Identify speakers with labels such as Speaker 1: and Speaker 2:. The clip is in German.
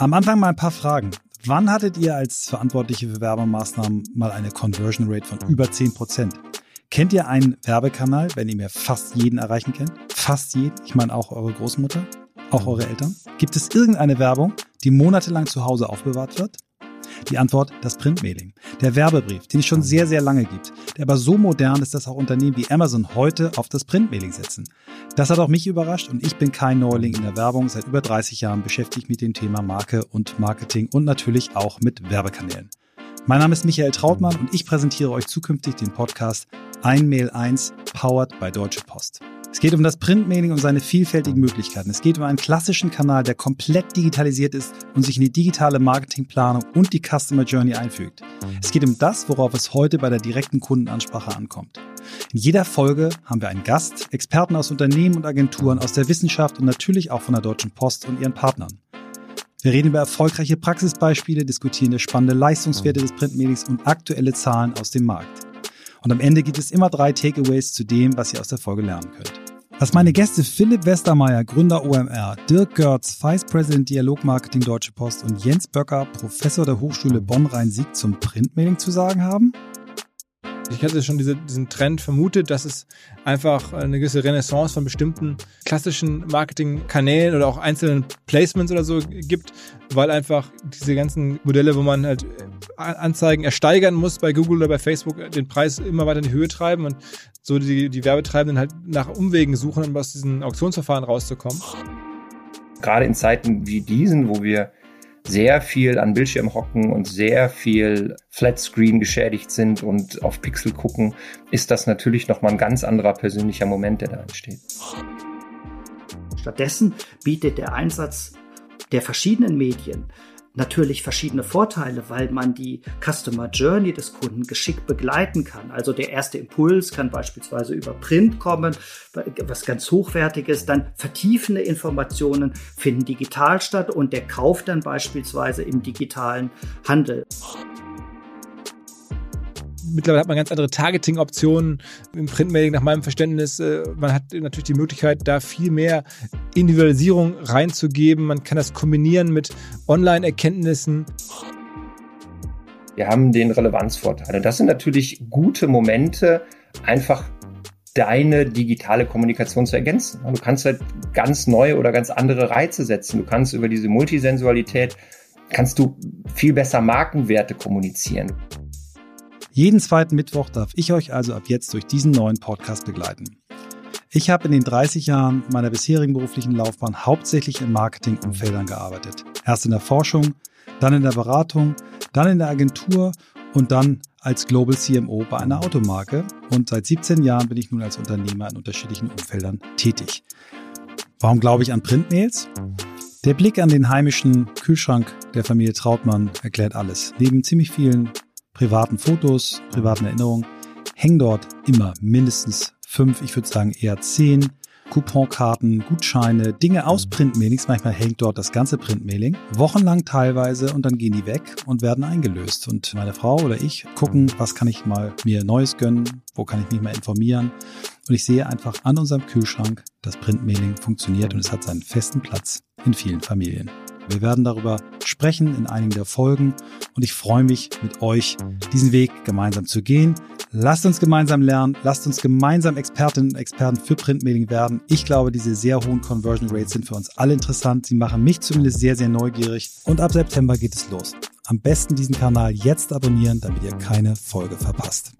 Speaker 1: Am Anfang mal ein paar Fragen. Wann hattet ihr als Verantwortliche für Werbemaßnahmen mal eine Conversion Rate von über 10%? Kennt ihr einen Werbekanal, wenn ihr mir fast jeden erreichen könnt? Fast jeden? Ich meine auch eure Großmutter? Auch eure Eltern? Gibt es irgendeine Werbung, die monatelang zu Hause aufbewahrt wird? Die Antwort, das Printmailing. Der Werbebrief, den es schon sehr, sehr lange gibt, der aber so modern ist, dass auch Unternehmen wie Amazon heute auf das Printmailing setzen. Das hat auch mich überrascht und ich bin kein Neuling in der Werbung. Seit über 30 Jahren beschäftigt mit dem Thema Marke und Marketing und natürlich auch mit Werbekanälen. Mein Name ist Michael Trautmann und ich präsentiere euch zukünftig den Podcast Ein Mail 1 powered by Deutsche Post. Es geht um das Printmailing und seine vielfältigen Möglichkeiten. Es geht um einen klassischen Kanal, der komplett digitalisiert ist und sich in die digitale Marketingplanung und die Customer Journey einfügt. Es geht um das, worauf es heute bei der direkten Kundenansprache ankommt. In jeder Folge haben wir einen Gast, Experten aus Unternehmen und Agenturen, aus der Wissenschaft und natürlich auch von der Deutschen Post und ihren Partnern. Wir reden über erfolgreiche Praxisbeispiele, diskutieren spannende Leistungswerte des Printmailings und aktuelle Zahlen aus dem Markt. Und am Ende gibt es immer drei Takeaways zu dem, was ihr aus der Folge lernen könnt. Was meine Gäste Philipp Westermeier, Gründer OMR, Dirk Görz, Vice President Dialogmarketing Deutsche Post und Jens Böcker, Professor der Hochschule Bonn-Rhein-Sieg zum Printmailing zu sagen haben?
Speaker 2: Ich hatte schon diese, diesen Trend vermutet, dass es einfach eine gewisse Renaissance von bestimmten klassischen Marketingkanälen oder auch einzelnen Placements oder so gibt, weil einfach diese ganzen Modelle, wo man halt Anzeigen ersteigern muss bei Google oder bei Facebook, den Preis immer weiter in die Höhe treiben und so die, die Werbetreibenden halt nach Umwegen suchen, um aus diesen Auktionsverfahren rauszukommen.
Speaker 3: Gerade in Zeiten wie diesen, wo wir sehr viel an Bildschirm hocken und sehr viel Flatscreen geschädigt sind und auf Pixel gucken, ist das natürlich nochmal ein ganz anderer persönlicher Moment, der da entsteht.
Speaker 4: Stattdessen bietet der Einsatz der verschiedenen Medien natürlich verschiedene Vorteile, weil man die Customer Journey des Kunden geschickt begleiten kann. Also der erste Impuls kann beispielsweise über Print kommen, was ganz hochwertiges, dann vertiefende Informationen finden digital statt und der Kauf dann beispielsweise im digitalen Handel
Speaker 2: mittlerweile hat man ganz andere Targeting-Optionen im Printmailing nach meinem Verständnis. Äh, man hat natürlich die Möglichkeit, da viel mehr Individualisierung reinzugeben. Man kann das kombinieren mit Online-Erkenntnissen.
Speaker 3: Wir haben den Relevanzvorteil. Und das sind natürlich gute Momente, einfach deine digitale Kommunikation zu ergänzen. Du kannst halt ganz neue oder ganz andere Reize setzen. Du kannst über diese Multisensualität kannst du viel besser Markenwerte kommunizieren.
Speaker 1: Jeden zweiten Mittwoch darf ich euch also ab jetzt durch diesen neuen Podcast begleiten. Ich habe in den 30 Jahren meiner bisherigen beruflichen Laufbahn hauptsächlich in Marketingumfeldern gearbeitet. Erst in der Forschung, dann in der Beratung, dann in der Agentur und dann als Global CMO bei einer Automarke. Und seit 17 Jahren bin ich nun als Unternehmer in unterschiedlichen Umfeldern tätig. Warum glaube ich an Printmails? Der Blick an den heimischen Kühlschrank der Familie Trautmann erklärt alles. Neben ziemlich vielen privaten Fotos, privaten Erinnerungen, hängen dort immer mindestens fünf, ich würde sagen eher zehn Couponkarten, Gutscheine, Dinge aus Printmailings. Manchmal hängt dort das ganze Printmailing. Wochenlang teilweise und dann gehen die weg und werden eingelöst. Und meine Frau oder ich gucken, was kann ich mal mir Neues gönnen, wo kann ich mich mal informieren. Und ich sehe einfach an unserem Kühlschrank, das Printmailing funktioniert und es hat seinen festen Platz in vielen Familien. Wir werden darüber sprechen in einigen der Folgen und ich freue mich mit euch, diesen Weg gemeinsam zu gehen. Lasst uns gemeinsam lernen, lasst uns gemeinsam Expertinnen und Experten für Printmailing werden. Ich glaube, diese sehr hohen Conversion Rates sind für uns alle interessant. Sie machen mich zumindest sehr, sehr neugierig und ab September geht es los. Am besten diesen Kanal jetzt abonnieren, damit ihr keine Folge verpasst.